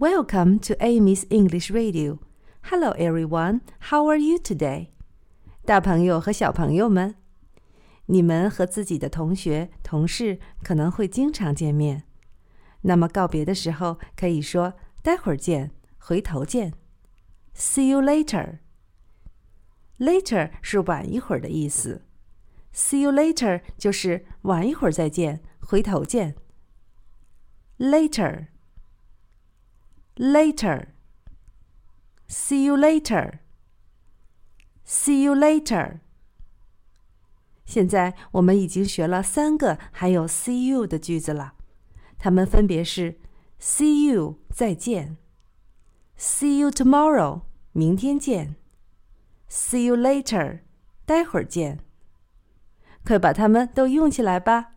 Welcome to Amy's English Radio. Hello, everyone. How are you today? 大朋友和小朋友们，你们和自己的同学、同事可能会经常见面。那么告别的时候，可以说“待会儿见”“回头见 ”“See you later”。Later 是晚一会儿的意思，See you later 就是晚一会儿再见，回头见。Later。later. See you later. See you later. 现在我们已经学了三个还有 see you 的句子了，它们分别是 see you 再见，see you tomorrow 明天见，see you later 待会儿见。快把它们都用起来吧！